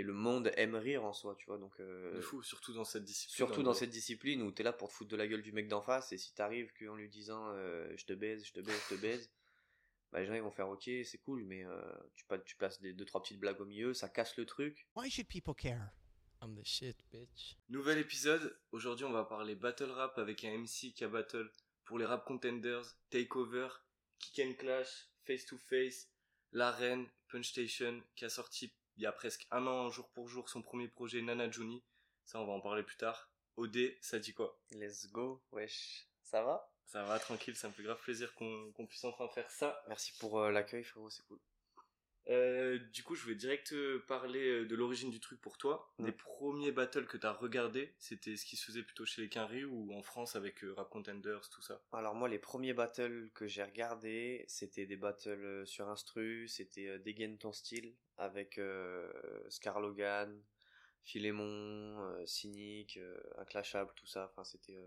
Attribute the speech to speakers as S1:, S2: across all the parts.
S1: et le monde aime rire en soi, tu vois. Donc, euh,
S2: De fou, surtout dans cette discipline.
S1: surtout dans cette discipline où t'es là pour te foutre de la gueule du mec d'en face, et si t'arrives qu'en lui disant euh, je te baise, je te baise, je te baise, bah les gens ils vont faire ok, c'est cool, mais euh, tu, tu places des deux trois petites blagues au milieu, ça casse le truc.
S3: Why should people care?
S4: I'm the shit, bitch.
S2: Nouvel épisode. Aujourd'hui, on va parler battle rap avec un MC qui a battle pour les rap contenders, Takeover, Kick and Clash, Face to Face, L'Arène, Punch Station, qui a sorti il y a presque un an, jour pour jour, son premier projet Nana Juni. Ça, on va en parler plus tard. OD, ça dit quoi?
S1: Let's go, wesh, ça va?
S2: Ça va, tranquille, ça me fait grave plaisir qu'on puisse enfin faire ça.
S1: Merci pour euh, l'accueil frérot, c'est cool.
S2: Euh, du coup, je vais direct euh, parler euh, de l'origine du truc pour toi. Les premiers battles que t'as regardé, c'était ce qui se faisait plutôt chez les Quinry ou en France avec euh, Rap Contenders, tout ça?
S1: Alors moi les premiers battles que j'ai regardés, c'était des battles sur instru, c'était euh, Dégaine ton style avec euh, Scar Logan, Philémon, Cynic, Inclashable, tout ça. Enfin c'était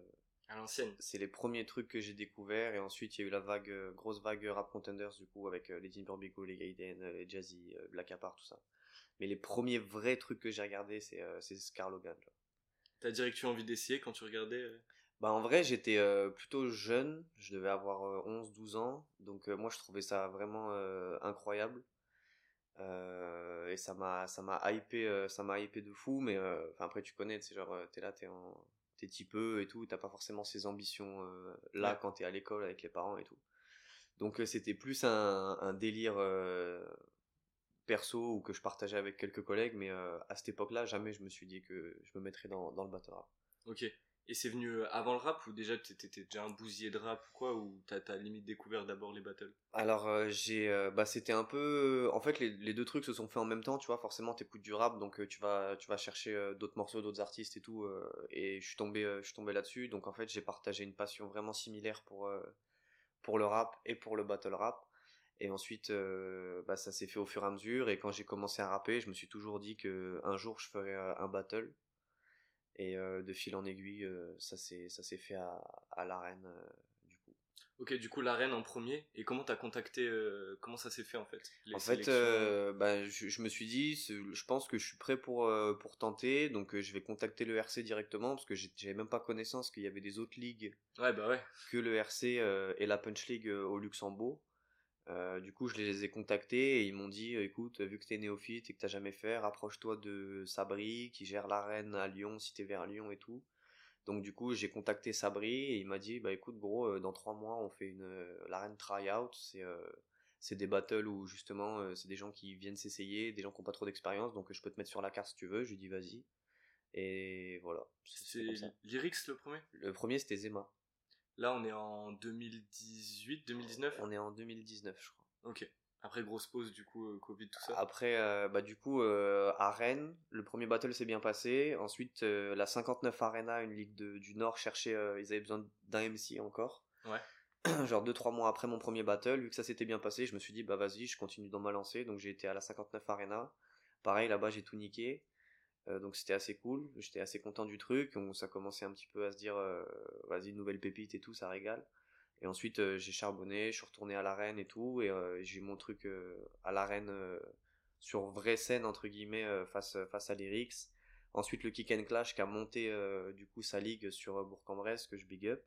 S2: À l'ancienne.
S1: c'est les premiers trucs que j'ai découverts et ensuite il y a eu la vague euh, grosse vague rap contenders du coup avec euh, les Tim Burbico, les Gaiden, les Jazzy, euh, Black Apart tout ça. Mais les premiers vrais trucs que j'ai regardés c'est c'est Scar Logan.
S2: T'as direct eu envie d'essayer quand tu regardais
S1: Bah en vrai j'étais euh, plutôt jeune, je devais avoir 11-12 ans, donc euh, moi je trouvais ça vraiment incroyable. Et ça m'a ça m'a hypé ça m'a hypé de fou mais après tu connais c'est genre t'es là t'es en t'es petit peu et tout t'as pas forcément ces ambitions euh, là
S2: Ouais.
S1: quand t'es à l'école avec les parents et tout donc euh, c'était plus un, un délire euh, perso ou que je partageais avec quelques collègues mais à cette époque là jamais je me suis dit que je me mettrais dans, dans le battle rap
S2: Ok. Et c'est venu euh, avant le rap ou déjà t'étais déjà un bousier de rap ou quoi ou t'as t'as limite découvert d'abord les battles?
S1: Alors euh, j'ai euh, bah c'était un peu en fait les, les deux trucs se sont faits en même temps tu vois. Forcément t'écoutes du rap donc tu vas tu vas chercher d'autres morceaux d'autres artistes et tout et je suis tombé je suis tombé là-dessus. Donc en fait j'ai partagé une passion vraiment similaire pour pour le rap et pour le battle rap. Et ensuite bah ça s'est fait au fur et à mesure. Et quand j'ai commencé à rapper je me suis toujours dit que un jour je ferais un battle et euh, de fil en aiguille euh, ça s'est fait à, à l'arène euh, du coup
S2: Ok, du coup l'arène en premier. Et comment t'as contacté euh, Comment ça s'est fait en fait
S1: En fait, euh, bah, je, je me suis dit, je pense que je suis prêt pour euh, pour tenter, donc je vais contacter le RC directement parce que j'avais même pas connaissance qu'il y avait des autres ligues
S2: Ouais, bah ouais.
S1: que le RC et la Punch League au Luxembourg. Euh, du coup, je les ai contactés et ils m'ont dit, euh, écoute, vu que t'es néophyte et que t'as jamais fait, rapproche-toi de Sabri qui gère l'arène à Lyon si t'es vers Lyon et tout. Donc du coup, j'ai contacté Sabri et il m'a dit, bah écoute, gros, euh, dans trois mois, on fait une l'arène tryout. C'est euh, c'est des battles où justement, euh, c'est des gens qui viennent s'essayer, des gens qui ont pas trop d'expérience, donc je peux te mettre sur la carte si tu veux. Je lui dis, vas-y. Et voilà. C'est.
S2: Lyrics le premier?
S1: Le premier, c'était Zema.
S2: Là on est en 2018, 2019
S1: On est en 2019, je crois.
S2: Ok. Après grosse pause du coup, euh, Covid, tout ça.
S1: Après, euh, bah du coup, euh, à Rennes, le premier battle s'est bien passé. Ensuite, euh, la 59 Arena, une ligue de- du Nord, cherchait, ils avaient besoin d'un MC encore.
S2: Ouais.
S1: Genre 2-3 mois après mon premier battle, vu que ça s'était bien passé, je me suis dit, bah vas-y, je continue dans ma lancée. Donc j'ai été à la 59 Arena. Pareil, là-bas, j'ai tout niqué. Euh, donc c'était assez cool. J'étais assez content du truc. On, ça commençait un petit peu à se dire, euh, vas-y, nouvelle pépite et tout, ça régale. Et ensuite, euh, j'ai charbonné, je suis retourné à l'arène et tout, et j'ai eu mon truc à l'arène sur vraie scène, entre guillemets, face, face à Lyrics. Ensuite, le Kick and Clash qui a monté du coup sa ligue sur Bourg-en-Bresse, que je big up.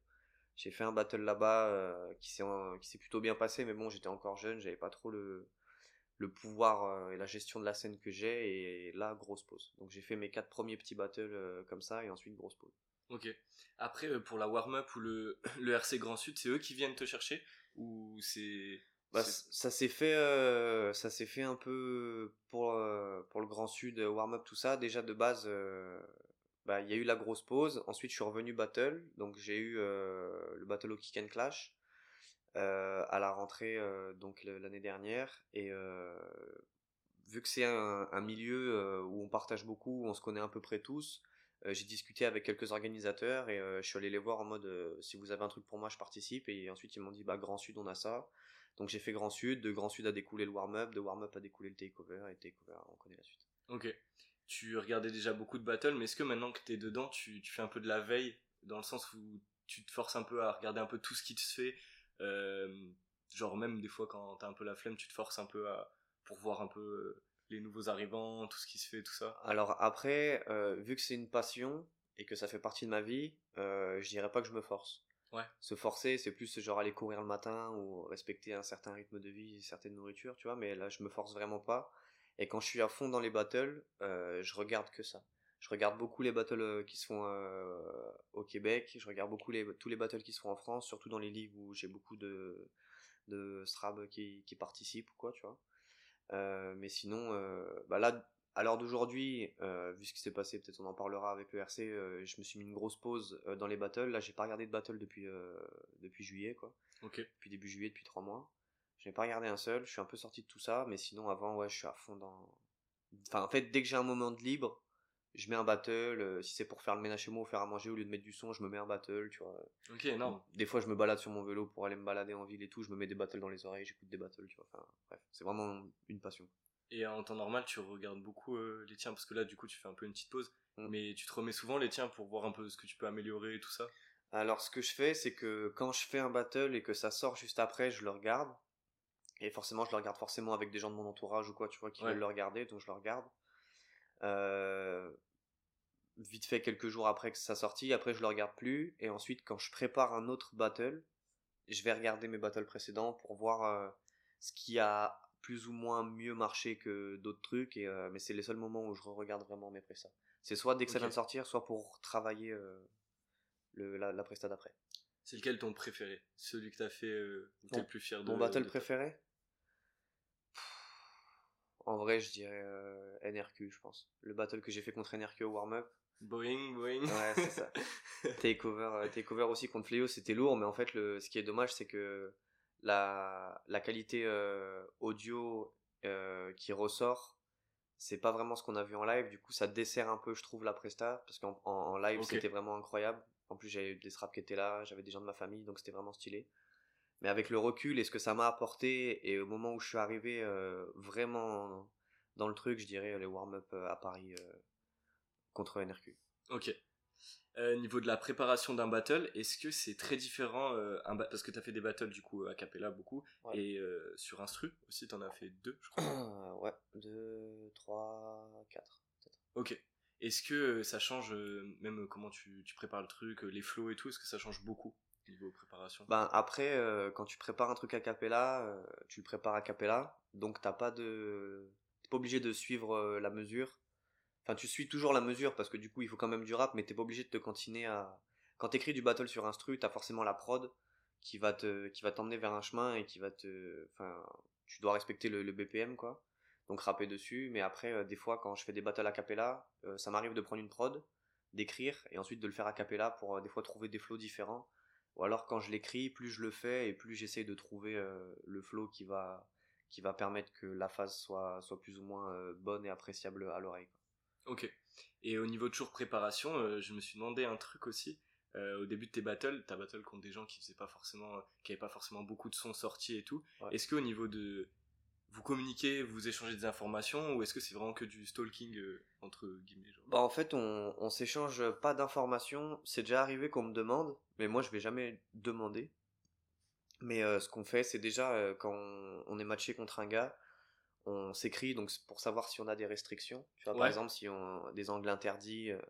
S1: J'ai fait un battle là-bas qui s'est qui s'est plutôt bien passé, mais bon, j'étais encore jeune, j'avais pas trop le, le pouvoir euh, et la gestion de la scène que j'ai, et là, grosse pause. Donc j'ai fait mes quatre premiers petits battles euh, comme ça, et ensuite grosse pause.
S2: Ok. Après euh, pour la warm-up ou le, le RC Grand Sud, c'est eux qui viennent te chercher Ou c'est.
S1: Bah, ça s'est fait, euh, ça s'est fait un peu pour euh, pour le Grand Sud, euh, warm-up tout ça. Déjà de base, euh, bah il y a eu la grosse pause. Ensuite, je suis revenu battle, donc j'ai eu le battle au Kick and Clash à la rentrée euh, donc l'année dernière. Et euh, vu que c'est un, milieu euh, où on partage beaucoup, où on se connaît à peu près tous. euh, j'ai discuté avec quelques organisateurs et euh, je suis allé les voir en mode euh, si vous avez un truc pour moi je participe et ensuite ils m'ont dit bah Grand Sud on a ça donc j'ai fait Grand Sud, de Grand Sud a découlé le warm-up, de warm-up a découlé le takeover, et takeover, on connaît la suite.
S2: Ok. Tu regardais déjà beaucoup de battles, mais est-ce que maintenant que t'es dedans, tu, tu fais un peu de la veille, dans le sens où tu te forces un peu à regarder un peu tout ce qui se fait euh, Genre même des fois quand t'as un peu la flemme, tu te forces un peu à pour voir un peu euh, les nouveaux arrivants, tout ce qui se fait, tout ça
S1: Alors après, euh, vu que c'est une passion et que ça fait partie de ma vie, euh, je dirais pas que je me force.
S2: Ouais.
S1: Se forcer, c'est plus genre aller courir le matin ou respecter un certain rythme de vie, certaine nourriture, tu vois, mais là je me force vraiment pas. Et quand je suis à fond dans les battles, euh, je regarde que ça. Je regarde beaucoup les battles euh, qui se font euh, au Québec, je regarde beaucoup les, tous les battles qui se font en France, surtout dans les ligues où j'ai beaucoup de, de Strab qui, qui participent ou quoi, tu vois. Euh, mais sinon, euh, bah là, à l'heure d'aujourd'hui, vu ce qui s'est passé, peut-être on en parlera avec le RC, je me suis mis une grosse pause dans les battles. Là, j'ai pas regardé de battle depuis, depuis juillet, quoi.
S2: Ok.
S1: Depuis début juillet, depuis trois mois. Je n'ai pas regardé un seul, je suis un peu sorti de tout ça, mais sinon, avant, ouais, je suis à fond dans. Enfin, en fait, dès que j'ai un moment de libre, je mets un battle. euh, si c'est pour faire le ménage chez moi ou faire à manger, au lieu de mettre du son, je me mets un battle, tu vois.
S2: Ok, énorme.
S1: Des fois, je me balade sur mon vélo pour aller me balader en ville et tout, je me mets des battles dans les oreilles, j'écoute des battles, tu vois. Enfin, bref, c'est vraiment une passion.
S2: Et en temps normal, tu regardes beaucoup euh, les tiens, parce que là, du coup, tu fais un peu une petite pause.
S1: Mm.
S2: Mais tu te remets souvent les tiens pour voir un peu ce que tu peux améliorer et tout ça?
S1: Alors, ce que je fais, c'est que quand je fais un battle et que ça sort juste après, je le regarde. Et forcément, je le regarde forcément avec des gens de mon entourage ou quoi, tu vois, qui
S2: Ouais.
S1: veulent le regarder, donc je le regarde. Euh, Vite fait, quelques jours après que ça sorti, après je le regarde plus. Et ensuite, quand je prépare un autre battle, je vais regarder mes battles précédents pour voir euh, ce qui a plus ou moins mieux marché que d'autres trucs. Et, euh, mais c'est les seuls moments où je regarde vraiment mes prestats. C'est soit dès que ça vient de sortir, soit pour travailler euh, le, la, la presta d'après.
S2: C'est lequel ton préféré? Celui que t'as fait, où t'es le plus fier de
S1: Mon battle
S2: de-
S1: préféré? En vrai, je dirais euh, NRQ, je pense. Le battle que j'ai fait contre NRQ au warm-up.
S2: Boeing, Boeing.
S1: Ouais, c'est ça. Takeover, euh, takeover aussi contre Fléau, c'était lourd, mais en fait, le, ce qui est dommage, c'est que la, la qualité euh, audio euh, qui ressort, c'est pas vraiment ce qu'on a vu en live. Du coup, ça dessert un peu, je trouve, la presta, parce qu'en en, en live, c'était vraiment incroyable. En plus, j'avais des straps qui étaient là, j'avais des gens de ma famille, donc c'était vraiment stylé. Mais avec le recul et ce que ça m'a apporté, et au moment où je suis arrivé euh, vraiment dans le truc, je dirais les warm-up à Paris contre NRQ.
S2: Ok. Euh, niveau de la préparation d'un battle, est-ce que c'est très différent euh, un Parce que t'as fait des battles du coup a cappella beaucoup,
S1: Ouais.
S2: et euh, sur instru aussi, t'en as fait deux, je crois.
S1: ouais, 2, 3, 4.
S2: Ok. Est-ce que euh, ça change, euh, même euh, comment tu, tu prépares le truc, les flows et tout, est-ce que ça change beaucoup niveau préparation?
S1: Ben après, quand tu prépares un truc a cappella, euh, tu le prépares a cappella, donc t'as pas de, t'es pas obligé de suivre la mesure. Enfin, tu suis toujours la mesure parce que du coup, il faut quand même du rap, mais t'es pas obligé de te continuer à. Quand t'écris du battle sur instru, t'as forcément la prod qui va te, qui va t'emmener vers un chemin et qui va te, enfin, tu dois respecter le, le BPM quoi. Donc rapper dessus, mais après, euh, des fois, quand je fais des battles a cappella, euh, ça m'arrive de prendre une prod, d'écrire et ensuite de le faire a cappella pour euh, des fois trouver des flows différents. Ou alors quand je l'écris, plus je le fais et plus j'essaye de trouver euh, le flow qui va qui va permettre que la phase soit soit plus ou moins bonne et appréciable à l'oreille.
S2: Ok. Et au niveau de toujours préparation, euh, je me suis demandé un truc aussi. Euh, au début de tes battles, t'as battle contre des gens qui faisaient pas forcément, qui avaient pas forcément beaucoup de sons sortis et tout.
S1: Ouais.
S2: Est-ce qu'au niveau de, vous communiquez, vous échangez des informations, ou est-ce que c'est vraiment que du stalking euh, entre guillemets genre?
S1: Bah en fait on on s'échange pas d'informations. C'est déjà arrivé qu'on me demande, mais moi je vais jamais demander. Mais ce qu'on fait, c'est déjà quand on, on est matché contre un gars, on s'écrit donc pour savoir si on a des restrictions. Tu vois, par exemple, si on a des angles interdits, euh,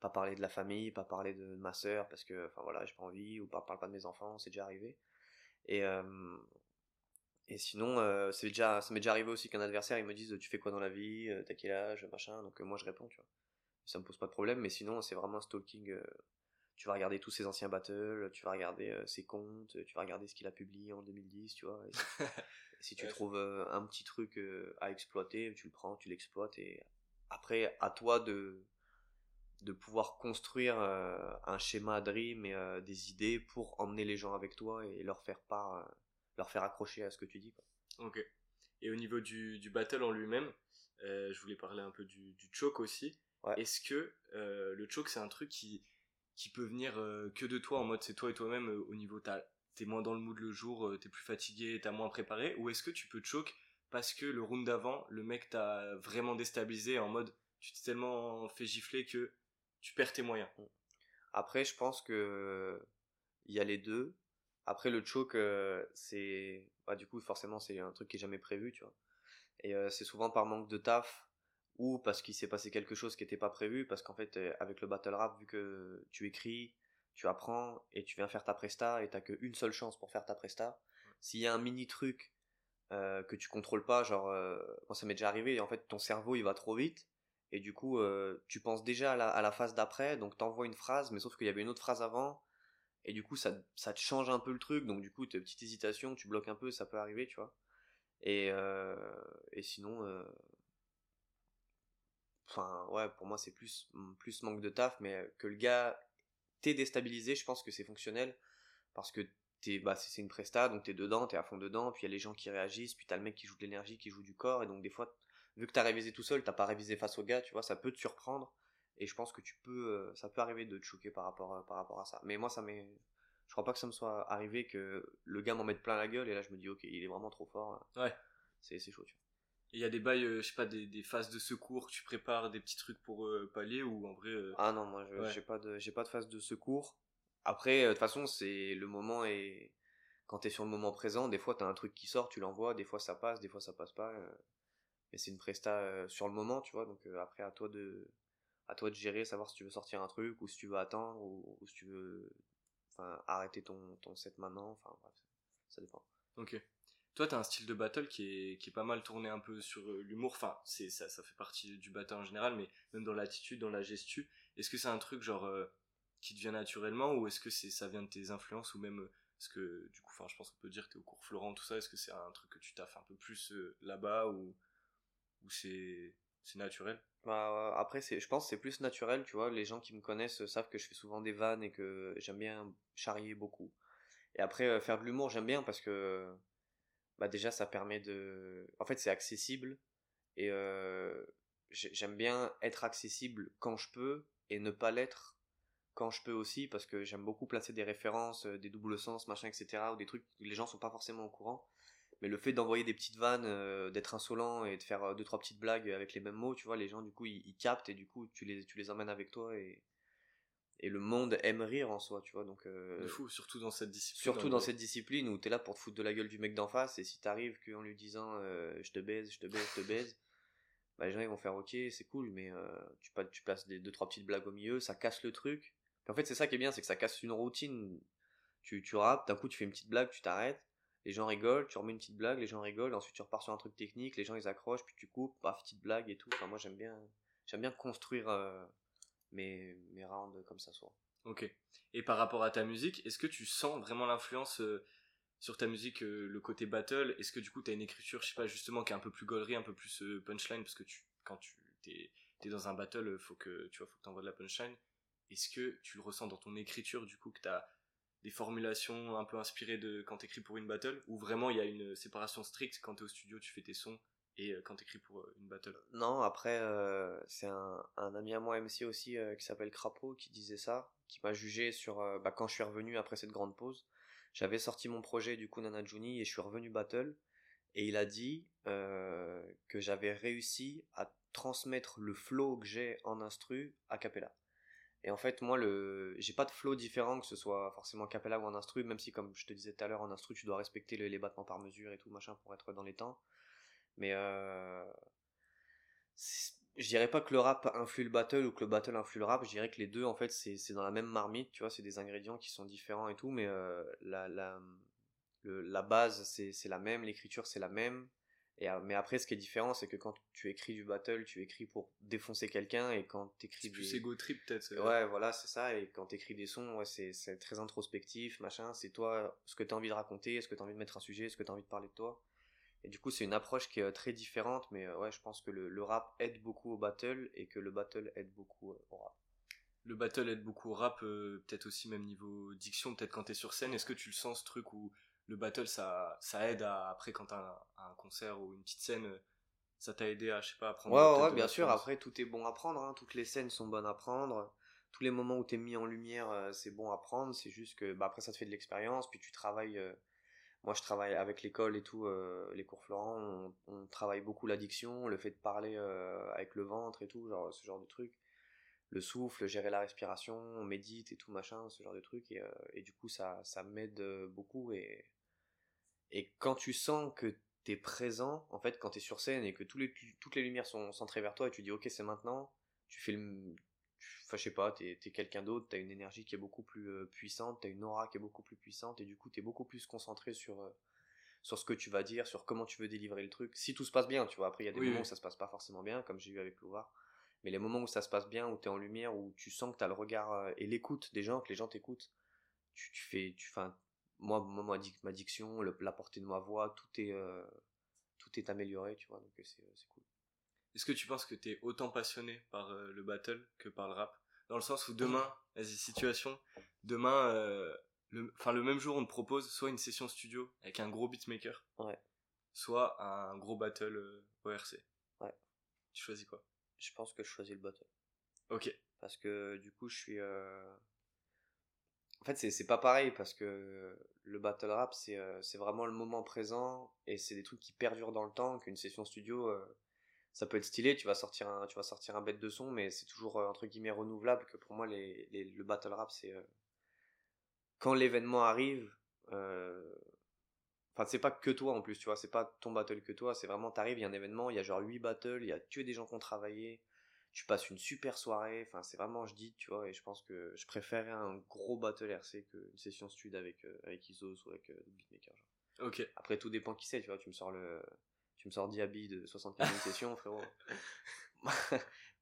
S1: pas parler de la famille, pas parler de ma sœur parce que, enfin voilà, j'ai pas envie, ou pas parle pas de mes enfants, c'est déjà arrivé. Et euh, et sinon, euh, c'est déjà, ça m'est déjà arrivé aussi qu'un adversaire il me dise tu fais quoi dans la vie, t'as quel âge, machin. Donc moi je réponds, tu vois. Ça me pose pas de problème, mais sinon c'est vraiment un stalking. tu vas regarder tous ses anciens battles, tu vas regarder ses comptes, tu vas regarder ce qu'il a publié en 2010, tu vois. Si, tu
S2: Ouais.
S1: trouves euh, un petit truc euh, à exploiter, tu le prends, tu l'exploites et après à toi de de pouvoir construire euh, un schéma Dream et des idées pour emmener les gens avec toi et leur faire part, leur faire accrocher à ce que tu dis. Quoi.
S2: Ok. Et au niveau du, du battle en lui-même, euh, je voulais parler un peu du, du choke aussi.
S1: Ouais.
S2: Est-ce que euh, le choke c'est un truc qui, qui peut venir euh, que de toi en mode c'est toi et toi-même au niveau t'as- t'es moins dans le mood le jour, euh, t'es plus fatigué, t'as moins préparé ou est-ce que tu peux choke parce que le round d'avant le mec t'a vraiment déstabilisé en mode tu t'es tellement fait gifler que tu perds tes moyens.
S1: Après, je pense que il y a les deux. Après, le choke, euh, c'est bah, du coup forcément c'est un truc qui est jamais prévu, tu vois. Et euh, c'est souvent par manque de taf ou parce qu'il s'est passé quelque chose qui n'était pas prévu. Parce qu'en fait, avec le battle rap, vu que tu écris, tu apprends et tu viens faire ta presta et t'as qu'une seule chance pour faire ta presta. S'il y a un mini truc euh, que tu contrôles pas, genre, euh, ça m'est déjà arrivé, et en fait ton cerveau il va trop vite et du coup euh, tu penses déjà à la, phase d'après, donc t'envoies une phrase, mais sauf qu'il y avait une autre phrase avant et du coup ça, te change un peu le truc, donc du coup t'as une petite hésitation, tu bloques un peu, ça peut arriver, tu vois. Et, sinon, enfin ouais, pour moi c'est plus, plus manque de taf, mais que le gars t'es déstabilisé, je pense que c'est fonctionnel parce que t'es, bah, c'est une presta, donc t'es dedans, t'es à fond dedans, puis il y a les gens qui réagissent, puis t'as le mec qui joue de l'énergie, qui joue du corps, et donc des fois, vu que t'as révisé tout seul, t'as pas révisé face au gars, tu vois, ça peut te surprendre, et je pense que tu peux, euh, ça peut arriver de te choquer par rapport, à- par rapport à ça. Mais moi, ça m'est, je crois pas que ça me soit arrivé que le gars m'en mette plein la gueule, et là je me dis, ok, il est vraiment trop fort,
S2: Ouais.
S1: c'est, c'est chaud, tu vois.
S2: Il y a des bails, euh, je sais pas, des, des phases de secours que tu prépares, des petits trucs pour euh, pallier ou en vrai. euh,
S1: Ah non, moi, je-
S2: Ouais.
S1: j'ai pas de, j'ai pas de phase de secours. Après, de toute façon, c'est le moment et quand t'es sur le moment présent, des fois t'as un truc qui sort, tu l'envoies, des fois ça passe, des fois ça passe pas. mais c'est une presta sur le moment, tu vois. Donc après, à toi de, à toi de gérer, savoir si tu veux sortir un truc ou si tu veux attendre ou, ou si tu veux, enfin, arrêter ton, ton set maintenant. Enfin bref, ça dépend.
S2: Ok. Toi, t'as un style de battle qui est, pas mal tourné un peu sur euh, l'humour. Enfin, c'est, ça, fait partie du battle en général, mais même dans l'attitude, dans la gestu. Est-ce que c'est un truc genre euh, qui te vient naturellement ou est-ce que ça vient de tes influences ou même, euh, est-ce que du coup, enfin, je pense qu'on peut dire que t'es au cours Florent, tout ça. Est-ce que c'est un truc que tu taffes un peu plus euh, là-bas ou, c'est, naturel?
S1: Bah, euh, après, je pense c'est plus naturel, tu vois. Les gens qui me connaissent euh, savent que je fais souvent des vannes et que j'aime bien charrier beaucoup. Et après, euh, faire de l'humour, j'aime bien parce que, bah, déjà, ça permet de. En fait, c'est accessible et j'ai- j'aime bien être accessible quand je peux et ne pas l'être quand je peux aussi parce que j'aime beaucoup placer des références, des doubles sens, machin, etc. ou des trucs que les gens sont pas forcément au courant. Mais le fait d'envoyer des petites vannes, d'être insolent et de faire deux trois petites blagues avec les mêmes mots, tu vois, les gens du coup ils, ils captent et du coup tu les tu les emmènes avec toi et et le monde aime rire en soi, tu vois. Donc euh,
S2: De fou, surtout dans cette discipline.
S1: surtout dans cette discipline où t'es là pour te foutre de la gueule du mec d'en face et si t'arrives qu'en lui disant euh, je te baise, je te baise, je te baise, bah les gens ils vont faire ok c'est cool mais euh, tu, tu places des deux trois petites blagues au milieu, ça casse le truc. En fait c'est ça qui est bien, c'est que ça casse une routine. Tu tu rappes, d'un coup tu fais une petite blague, tu t'arrêtes, les gens rigolent, tu remets une petite blague, les gens rigolent, ensuite tu repars sur un truc technique, les gens ils accrochent, puis tu coupes, paf petite blague et tout. Enfin moi j'aime bien j'aime bien construire euh, mes mes rounds comme ça soit.
S2: Ok. Et par rapport à ta musique, est-ce que tu sens vraiment l'influence euh, sur ta musique, euh, le côté battle? Est-ce que du coup tu as une écriture, je sais pas, justement, qui est un peu plus gaulerie, un peu plus euh, punchline? Parce que quand tu t'es, t'es dans un battle, faut que tu vois, faut que de la punchline. Est-ce que tu le ressens dans ton écriture, du coup, que t'as des formulations un peu inspirées de quand t'écris pour une battle? Ou vraiment il y a une séparation stricte? Quand t'es au studio, tu fais tes sons? Et euh, quand t'écris pour euh, une battle
S1: Non, après, euh, c'est un, ami à moi MC aussi euh, qui s'appelle Crapaud qui disait ça, qui m'a jugé sur bah, quand je suis revenu après cette grande pause. J'avais sorti mon projet du coup Nana Juni et je suis revenu battle et il a dit que j'avais réussi à transmettre le flow que j'ai en instru a cappella. Et en fait, moi, le, j'ai pas de flow différent que ce soit forcément cappella ou en instru, même si comme je te disais tout à l'heure en instru, tu dois respecter les battements par mesure et tout machin pour être dans les temps. Mais euh, je dirais pas que le rap influe le battle ou que le battle influe le rap, je dirais que les deux en fait c'est dans la même marmite, tu vois, c'est des ingrédients qui sont différents et tout, mais euh, la, la, le- la base c'est la même, l'écriture c'est la même, et, euh, mais après ce qui est différent c'est que quand tu écris du battle, tu écris pour défoncer quelqu'un et quand tu écris
S2: C'est plus ego trip peut-être.
S1: Ouais, voilà, c'est ça. Et quand t'écris des sons, ouais, c'est, très introspectif, machin. C'est toi, ce que t'as envie de raconter, ce que t'as envie de mettre un sujet, ce que t'as envie de parler de toi. Et du coup, c'est une approche qui est euh, très différente, mais euh, ouais, je pense que le, le rap aide beaucoup au battle et que le battle aide beaucoup euh, au rap.
S2: le battle aide beaucoup au rap, euh, peut-être aussi même niveau diction, peut-être quand t'es sur scène, est-ce que tu le sens ce truc où le battle ça, ça aide à, après quand t'as un, un concert ou une petite scène, ça t'a aidé à, je sais pas, à prendre
S1: Ouais, ouais, bien sûr. Après, tout est bon à prendre. Hein. Toutes les scènes sont bonnes à prendre. Tous les moments où t'es mis en lumière, euh, c'est bon à prendre. C'est juste que, bah, après, ça te fait de l'expérience. Puis tu travailles. euh, Moi, je travaille avec l'école et tout, euh, les cours Florent. On, travaille beaucoup l'addiction, le fait de parler euh, avec le ventre et tout, genre ce genre de truc. Le souffle, gérer la respiration, on médite et tout machin, ce genre de truc. Et, euh, et du coup, ça, ça m'aide beaucoup. Et, et quand tu sens que t'es présent, en fait, quand t'es sur scène et que les, toutes les lumières sont centrées vers toi et tu dis, ok, c'est maintenant, tu fais le. Enfin, je sais pas, t'es es, quelqu'un d'autre, t'as une énergie qui est beaucoup plus euh, puissante, t'as une aura qui est beaucoup plus puissante et du coup, t'es beaucoup plus concentré sur. Euh, sur ce que tu vas dire, sur comment tu veux délivrer le truc. Si tout se passe bien, tu vois. Après, il y a des moments où ça se passe pas forcément bien, comme j'ai eu avec Louvard. Mais les moments où ça se passe bien, où tu es en lumière, où tu sens que tu as le regard euh, et l'écoute des gens, que les gens t'écoutent, tu, tu, fais. Tu, fin, moi, moi, ma diction, la portée de ma voix, tout est, euh, tout est amélioré, tu vois. Donc c'est cool.
S2: Est-ce que tu penses que tu es autant passionné par euh, le battle que par le rap? Dans le sens où demain, vas-y, situation, demain, le, enfin, le même jour, on te propose soit une session studio avec un gros beatmaker,
S1: ouais.
S2: soit un gros battle ORC.
S1: Ouais.
S2: Tu choisis quoi?
S1: Je pense que je choisis le battle.
S2: Ok.
S1: Parce que du coup, je suis. Euh, en fait, c'est pas pareil parce que le battle rap, euh, c'est vraiment le moment présent et c'est des trucs qui perdurent dans le temps. Qu'une session studio, euh, ça peut être stylé, tu vas sortir un, tu vas sortir un bête de son, mais c'est toujours entre guillemets renouvelable. Que pour moi, les, les le battle rap, c'est. quand l'événement arrive, Enfin, c'est pas que toi en plus, tu vois, c'est pas ton battle que toi, c'est vraiment, t'arrives, il y a un événement, il y a genre 8 battles, il y a que des gens qui ont travaillé, tu passes une super soirée, enfin, c'est vraiment, je dis, tu vois, et je pense que je préférerais un gros battle RC qu'une session stud avec, euh, avec Isos ou avec euh, Beatmaker, genre.
S2: Ok.
S1: Après, tout dépend qui c'est, tu vois, tu me sors le, tu me sors Diaby de 75 session, frérot.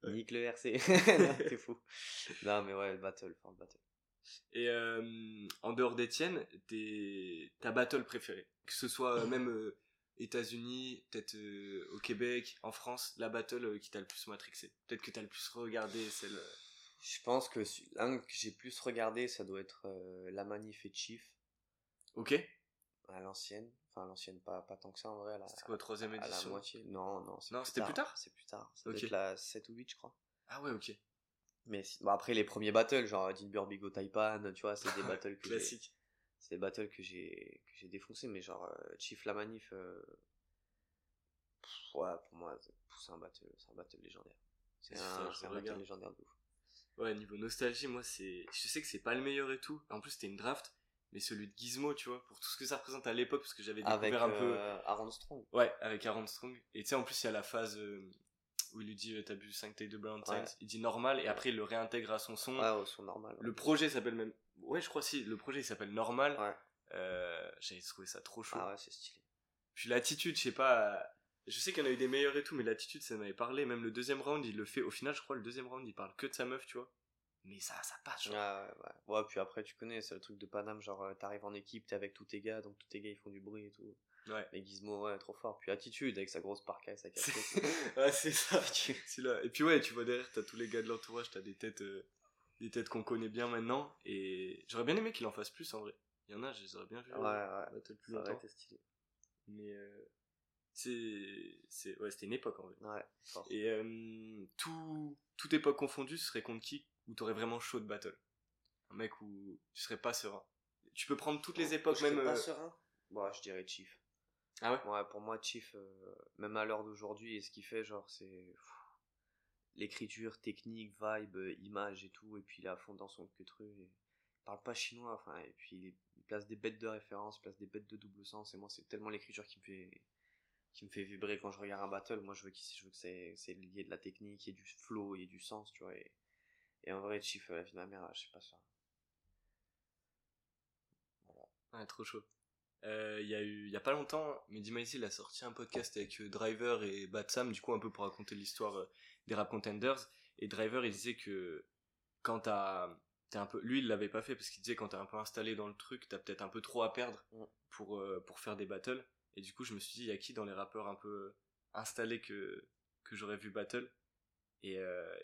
S1: Nique le RC. c'est fou. Non, mais ouais, battle, enfin, battle.
S2: Et euh, en dehors d'Etienne, ta battle préférée? Que ce soit euh, même euh, États-Unis, peut-être au Québec, en France, la battle qui t'a le plus matrixé? Peut-être que t'as le plus regardé celle.
S1: Je pense que l'un que j'ai plus regardé, ça doit être La Manif et Chief.
S2: Ok.
S1: À l'ancienne. Enfin, l'ancienne, pas, pas tant que ça en vrai.
S2: C'était quoi, troisième édition
S1: À la moitié. Non, non.
S2: Non, c'était plus tard
S1: C'est plus tard. C'était la 7 ou 8, je crois.
S2: Ah ouais, ok.
S1: Mais bon, après les premiers battles, genre Dinbur Bigo Taipan, tu vois, c'est des battles que
S2: Classique.
S1: C'est des battles que j'ai que j'ai défoncé, mais genre euh, Chief la manif, euh, ouais, pour moi c'est un battle, c'est un battle légendaire. C'est un, un battle légendaire de ouf.
S2: Ouais, niveau nostalgie, moi c'est, je sais que c'est pas le meilleur et tout. En plus c'était une draft, mais celui de Gizmo, tu vois, pour tout ce que ça représente à l'époque, parce que j'avais découvert un peu.
S1: Euh, Aaron Strong.
S2: Ouais, avec Aaron Strong. Et tu sais, en plus il y a la phase où il lui dit euh, t'as bu 5 tailles de Brown il dit normal et après il le réintègre à son son.
S1: Ouais, au son normal.
S2: Le projet s'appelle même. Ouais, je crois si, le projet il s'appelle Normal.
S1: Ouais.
S2: Euh, J'avais trouvé ça trop chaud.
S1: Ah ouais, c'est stylé.
S2: Puis l'attitude, je sais pas. Je sais qu'il y en a eu des meilleurs et tout, mais l'attitude, ça m'avait parlé. Même le deuxième round, il le fait. Au final, je crois, le deuxième round, il parle que de sa meuf, tu vois. Mais ça, ça passe, genre.
S1: Ah ouais, ouais. Ouais, puis après, tu connais, c'est le truc de Paname, genre, euh, t'arrives en équipe, t'es avec tous tes gars, donc tous tes gars, ils font du bruit et tout.
S2: Ouais.
S1: Mais Gizmo, ouais, trop fort. Puis Attitude, avec sa grosse parka et sa
S2: casquette. ouais, c'est ça. là. Et puis ouais, tu vois derrière, t'as tous les gars de l'entourage, t'as des têtes, euh, des têtes qu'on connaît bien maintenant. Et j'aurais bien aimé qu'il en fasse plus en vrai. Il y en a, je les aurais bien vu.
S1: Ouais, ouais. plus ça longtemps. stylé.
S2: Mais euh, c'est, c'est, ouais, c'était une époque en vrai.
S1: Ouais.
S2: Et euh, tout, toute époque confondue, ce serait contre qui où t'aurais vraiment chaud de battle? Un mec où tu serais pas serein. Tu peux prendre toutes les époques, même.
S1: Pas euh, serein? Bon, je dirais Chief.
S2: Ah ouais?
S1: Ouais, pour moi, Chief, euh, même à l'heure d'aujourd'hui, et ce qu'il fait, genre, c'est l'écriture, technique, vibe, image et tout, et puis il est à fond dans son truc et il parle pas chinois, enfin, et puis il, place des bêtes de référence, place des bêtes de double sens, et moi, c'est tellement l'écriture qui me fait qui me fait vibrer quand je regarde un battle. Moi, je veux, je veux que c'est lié de la technique, et du flow, et du sens, tu vois. Et, et en vrai, Chief, la vie de ma mère, je sais pas ça.
S2: Voilà. Ouais, trop chaud. Euh, il y a eu, il y a pas longtemps, Mehdi Maizy il a sorti un podcast avec euh, Driver et Batsam, du coup un peu pour raconter l'histoire euh, des rap contenders. Et Driver il disait que quand t'as, t'es un peu, lui il l'avait pas fait parce qu'il disait quand t'es un peu installé dans le truc, t'as peut-être un peu trop à perdre pour pour faire des battles. Et du coup je me suis dit il y a qui dans les rappeurs un peu installés que que j'aurais vu battle? Et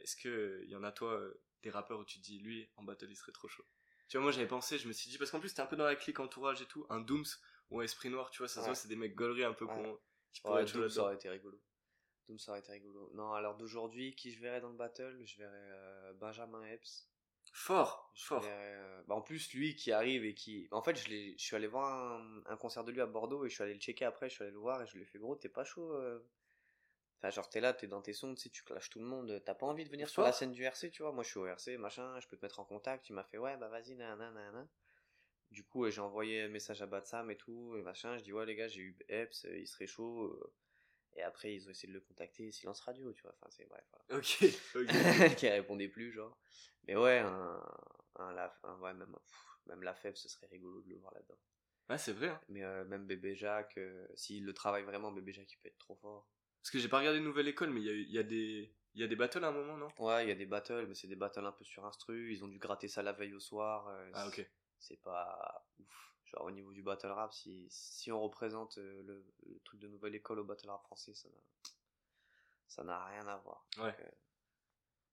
S2: est-ce que il y en a toi des rappeurs où tu te dis lui en battle il serait trop chaud? Tu vois, moi j'avais pensé, je me suis dit, parce qu'en plus t'es un peu dans la clique entourage et tout, un Dooms ou un Esprit Noir, tu vois, ça c'est des mecs gauleries un peu ouais.
S1: qui pourraient être Dooms ça aurait été rigolo. Dooms ça aurait été rigolo. Non, alors d'aujourd'hui, qui je verrais dans le battle? Je verrais euh, Benjamin Epps.
S2: Fort, fort.
S1: Euh, bah en plus, lui qui arrive et qui. En fait, je, je suis allé voir un, un, concert de lui à Bordeaux et je suis allé le checker après, je suis allé le voir et je lui ai fait gros, t'es pas chaud euh, Enfin, genre, t'es là, t'es dans tes sons, tu sais, tu clashes tout le monde. T'as pas envie de venir sur la scène du RC, tu vois. Moi, je suis au RC, machin, je peux te mettre en contact. Tu m'as fait, ouais, bah vas-y, nanana, nanana. Du coup, j'ai envoyé un message à Batsam et tout, et machin. Je dis, ouais, les gars, j'ai eu Epps, euh, il serait chaud. Et après, ils ont essayé de le contacter, silence radio, tu vois. Enfin, c'est bref. voilà.
S2: Ok, ok.
S1: qui répondait plus, genre. Mais ouais, un, un, Laf- un- ouais, même, pff, même la fève, ce serait rigolo de le voir là-dedans.
S2: Ouais, c'est vrai. hein.
S1: Mais euh, même Bébé Jacques, euh, s'il le travaille vraiment, Bébé Jacques, il peut être trop fort.
S2: Parce que j'ai pas regardé Nouvelle École, mais il y a, il y, a des- il y a des battles à un moment, non?
S1: Ouais, il y a des battles, mais c'est des battles un peu sur instru. Ils ont dû gratter ça la veille au soir. euh,
S2: Ah, ok.
S1: C'est pas ouf. Genre, au niveau du battle rap, si, si on représente euh, le, le truc de nouvelle école au battle rap français, ça n'a, ça n'a rien à voir.
S2: Ouais.
S1: Euh,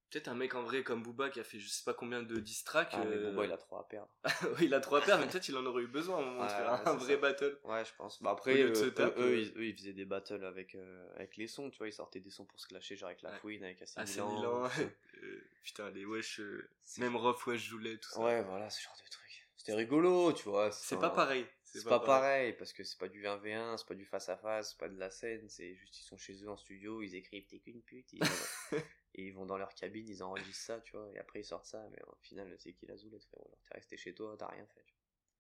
S2: Peut-être un mec en vrai comme Booba qui a fait je sais pas combien de diss tracks.
S1: ah, mais
S2: euh,
S1: Booba, il a trop à perdre.
S2: il a trois paires, mais peut-être il en aurait eu besoin à un moment de faire
S1: ouais,
S2: un vrai
S1: ça.
S2: battle.
S1: Ouais, je pense. Bah après, euh, eux, ils, eux, ils faisaient des battles avec, avec les sons, tu vois, ils sortaient des sons pour se clasher, genre avec La. Fouine, avec AC Milan.
S2: Putain, les wesh, même Rof, wesh, Joulet, tout ça.
S1: Ouais, voilà, ce genre de truc. C'était rigolo, tu vois.
S2: C'est pas pareil.
S1: C'est pas pareil, parce que c'est pas du 1v1, c'est pas du face-à-face, c'est pas de la scène, c'est juste ils sont chez eux en studio, ils écrivent t'es qu'une pute, ils et ils vont dans leur cabine, ils enregistrent ça, tu vois, et après ils sortent ça, mais au final c'est qui la zoulette, frérot. T'es resté chez toi, t'as rien fait. tu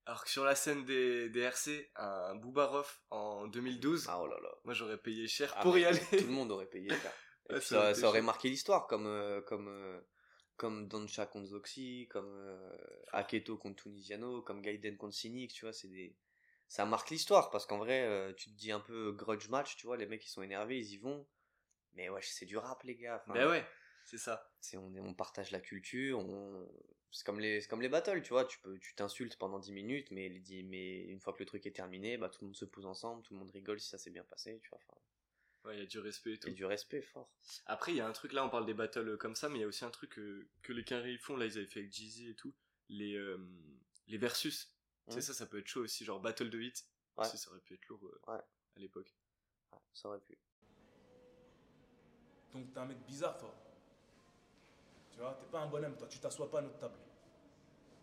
S2: Alors que sur la scène des, des RC, un Booba-Rof en 2012,
S1: vois. Ah oh là là.
S2: moi j'aurais payé cher
S1: Ah,
S2: pour y aller.
S1: Tout le monde aurait payé. Et puis
S2: ça
S1: ça,
S2: aurait été
S1: ça aurait marqué l'histoire, comme, euh, comme, euh, comme Doncha contre Zoxy, comme euh, Aketo contre Tunisiano, comme Gaiden contre Cynic, tu vois, c'est des. Ça marque l'histoire, parce qu'en vrai, euh, tu te dis un peu grudge match, tu vois, les mecs ils sont énervés, ils y vont. Mais ouais, c'est du rap, les gars. Enfin,
S2: Ben ouais, c'est ça.
S1: c'est on, est- on partage la culture, on... c'est comme les c'est comme les battles, tu vois, tu peux tu t'insultes pendant 10 minutes mais les 10 mais une fois que le truc est terminé, bah tout le monde se pose ensemble, tout le monde rigole si ça s'est bien passé, tu vois, enfin,
S2: Ouais, il y a du respect et
S1: il
S2: tout.
S1: y a du respect fort.
S2: Après, il y a un truc, là on parle des battles euh, comme ça, mais il y a aussi un truc euh, que les carrés font, là ils avaient fait avec Jeezy et tout, les, euh, les versus. Tu sais,
S1: Mhm.
S2: ça, ça peut être chaud aussi, genre battle de hit.
S1: Ouais.
S2: Ça, ça aurait pu être lourd euh,
S1: Ouais.
S2: à l'époque.
S1: Ouais, ça aurait pu.
S3: Donc t'es un mec bizarre, toi. Tu vois, t'es pas un bonhomme, toi. Tu t'assois pas à notre table.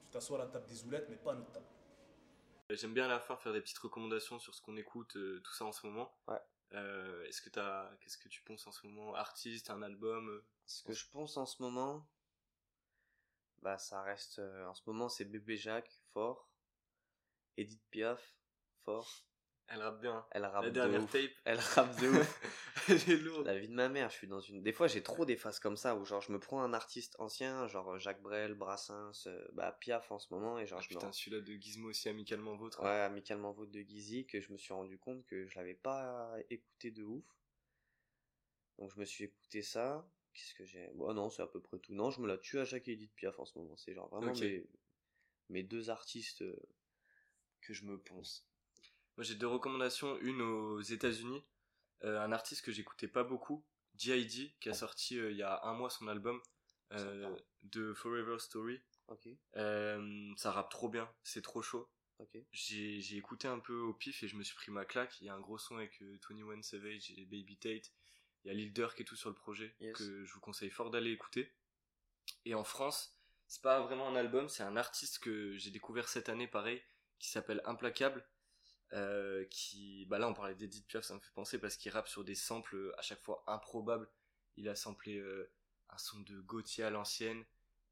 S3: Tu t'assois à la table des zoulettes, mais pas à notre table.
S2: J'aime bien à la fin faire des petites recommandations sur ce qu'on écoute, euh, tout ça en ce moment.
S1: Ouais.
S2: Euh, Est-ce que t'as, qu'est-ce que tu penses en ce moment? Artiste, un album?
S1: Ce que je pense en ce moment bah ça reste euh, en ce moment c'est Bébé Jacques fort, Edith Piaf fort,
S2: Elle rappe bien.
S1: elle rappe
S2: La
S1: de
S2: dernière
S1: ouf.
S2: tape.
S1: Elle rappe de ouf.
S2: Elle est lourde.
S1: La vie de ma mère, je suis dans une. Des fois, j'ai trop des phases comme ça où genre je me prends un artiste ancien, genre Jacques Brel, Brassens, euh, bah Piaf en ce moment, et genre
S2: Ah,
S1: je me
S2: putain,
S1: rends-
S2: celui-là de Gizmo aussi amicalement vôtre.
S1: Ouais, amicalement vote de Gizy, que je me suis rendu compte que je l'avais pas écouté de ouf. Donc je me suis écouté ça. Qu'est-ce que j'ai? Bon, non, c'est à peu près tout. Non, je me la tue à Jacques et Edith Piaf en ce moment. C'est genre vraiment mes... mes deux artistes euh, que je me ponce.
S2: Moi, j'ai deux recommandations. Une aux États-Unis, euh, un artiste que j'écoutais pas beaucoup, G.I.D., qui a sorti euh, il y a un mois son album euh, de Forever Story. Ça rappe trop bien, c'est trop chaud. J'ai j'ai écouté un peu au pif et je me suis pris ma claque. Il y a un gros son avec euh, 21 Savage et Baby Tate. Il y a Lil Durk et tout sur le projet
S1: Yes.
S2: que je vous conseille fort d'aller écouter. Et en France, c'est pas vraiment un album, c'est un artiste que j'ai découvert cette année, pareil, qui s'appelle Implacable. Euh, qui, bah là on parlait d'Edith Piaf, ça me fait penser parce qu'il rappe sur des samples euh, à chaque fois improbables. Il a samplé euh, un son de Gauthier à l'ancienne,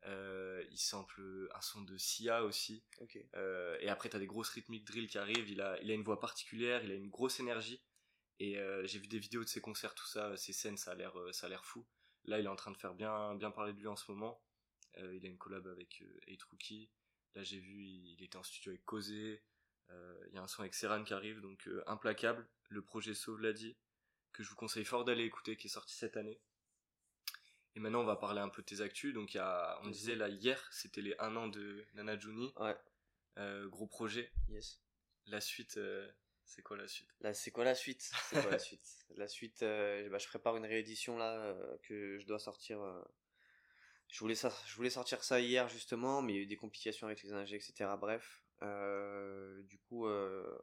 S2: euh, il sample un son de Sia aussi. Et après, t'as des grosses rythmiques drill qui arrivent. Il a, il a une voix particulière, il a une grosse énergie. Et j'ai vu des vidéos de ses concerts, tout ça, ses scènes, ça a l'air, ça a l'air fou. Là, il est en train de faire bien, bien parler de lui en ce moment. Il a une collab avec euh, 8 Rookie. Là, j'ai vu, il, il était en studio avec Causé. Euh, il y a un son avec Serran qui arrive, donc euh, implacable. Le projet Sauve l'a dit, que je vous conseille fort d'aller écouter, qui est sorti cette année. Et maintenant, on va parler un peu de tes actus. Donc, il y a, on disait là, hier, c'était les 1 an de Nana Juni.
S1: Ouais,
S2: Euh, gros projet.
S1: yes.
S2: La suite, euh, c'est quoi la suite?
S1: Là, c'est quoi la suite? C'est quoi la suite? La suite, euh, bah, je prépare une réédition là euh, que je dois sortir. euh, Je voulais ça, je voulais sortir ça hier justement, mais il y a eu des complications avec les ingés, etc. Bref, Euh, du coup, euh,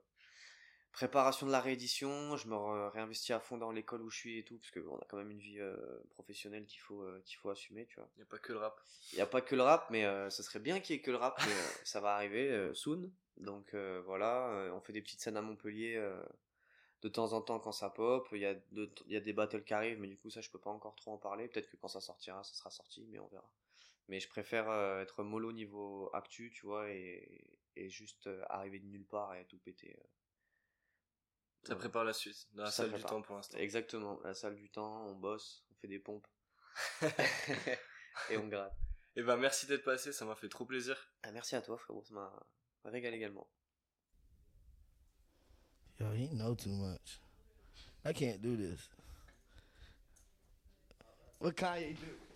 S1: préparation de la réédition. Je me réinvestis à fond dans l'école où je suis et tout, parce qu'on a quand même une vie euh, professionnelle qu'il faut euh, qu'il faut assumer, tu vois.
S2: Il n'y a pas que le rap.
S1: Il n'y a pas que le rap, mais euh, ce serait bien qu'il y ait que le rap, mais euh, ça va arriver euh, soon. Donc euh, voilà, euh, on fait des petites scènes à Montpellier euh, de temps en temps quand ça pop. Il y, a il y a des battles qui arrivent, mais du coup ça je peux pas encore trop en parler. Peut-être que quand ça sortira, ça sera sorti, mais on verra. Mais je préfère euh, être mollo niveau actu, tu vois, et, et juste euh, arriver de nulle part et tout péter. euh.
S2: Ça
S1: Ouais.
S2: prépare la suite, dans la
S1: Ça
S2: salle du temps pour l'instant.
S1: Exactement, la salle du temps, on bosse, on fait des pompes. et on gratte.
S2: Et ben merci d'être passé, ça m'a fait trop plaisir.
S1: Ah, merci à toi, frérot, ça m'a m'a régalé également.
S5: Yo, he know too much. I can't do this. What Kanye do?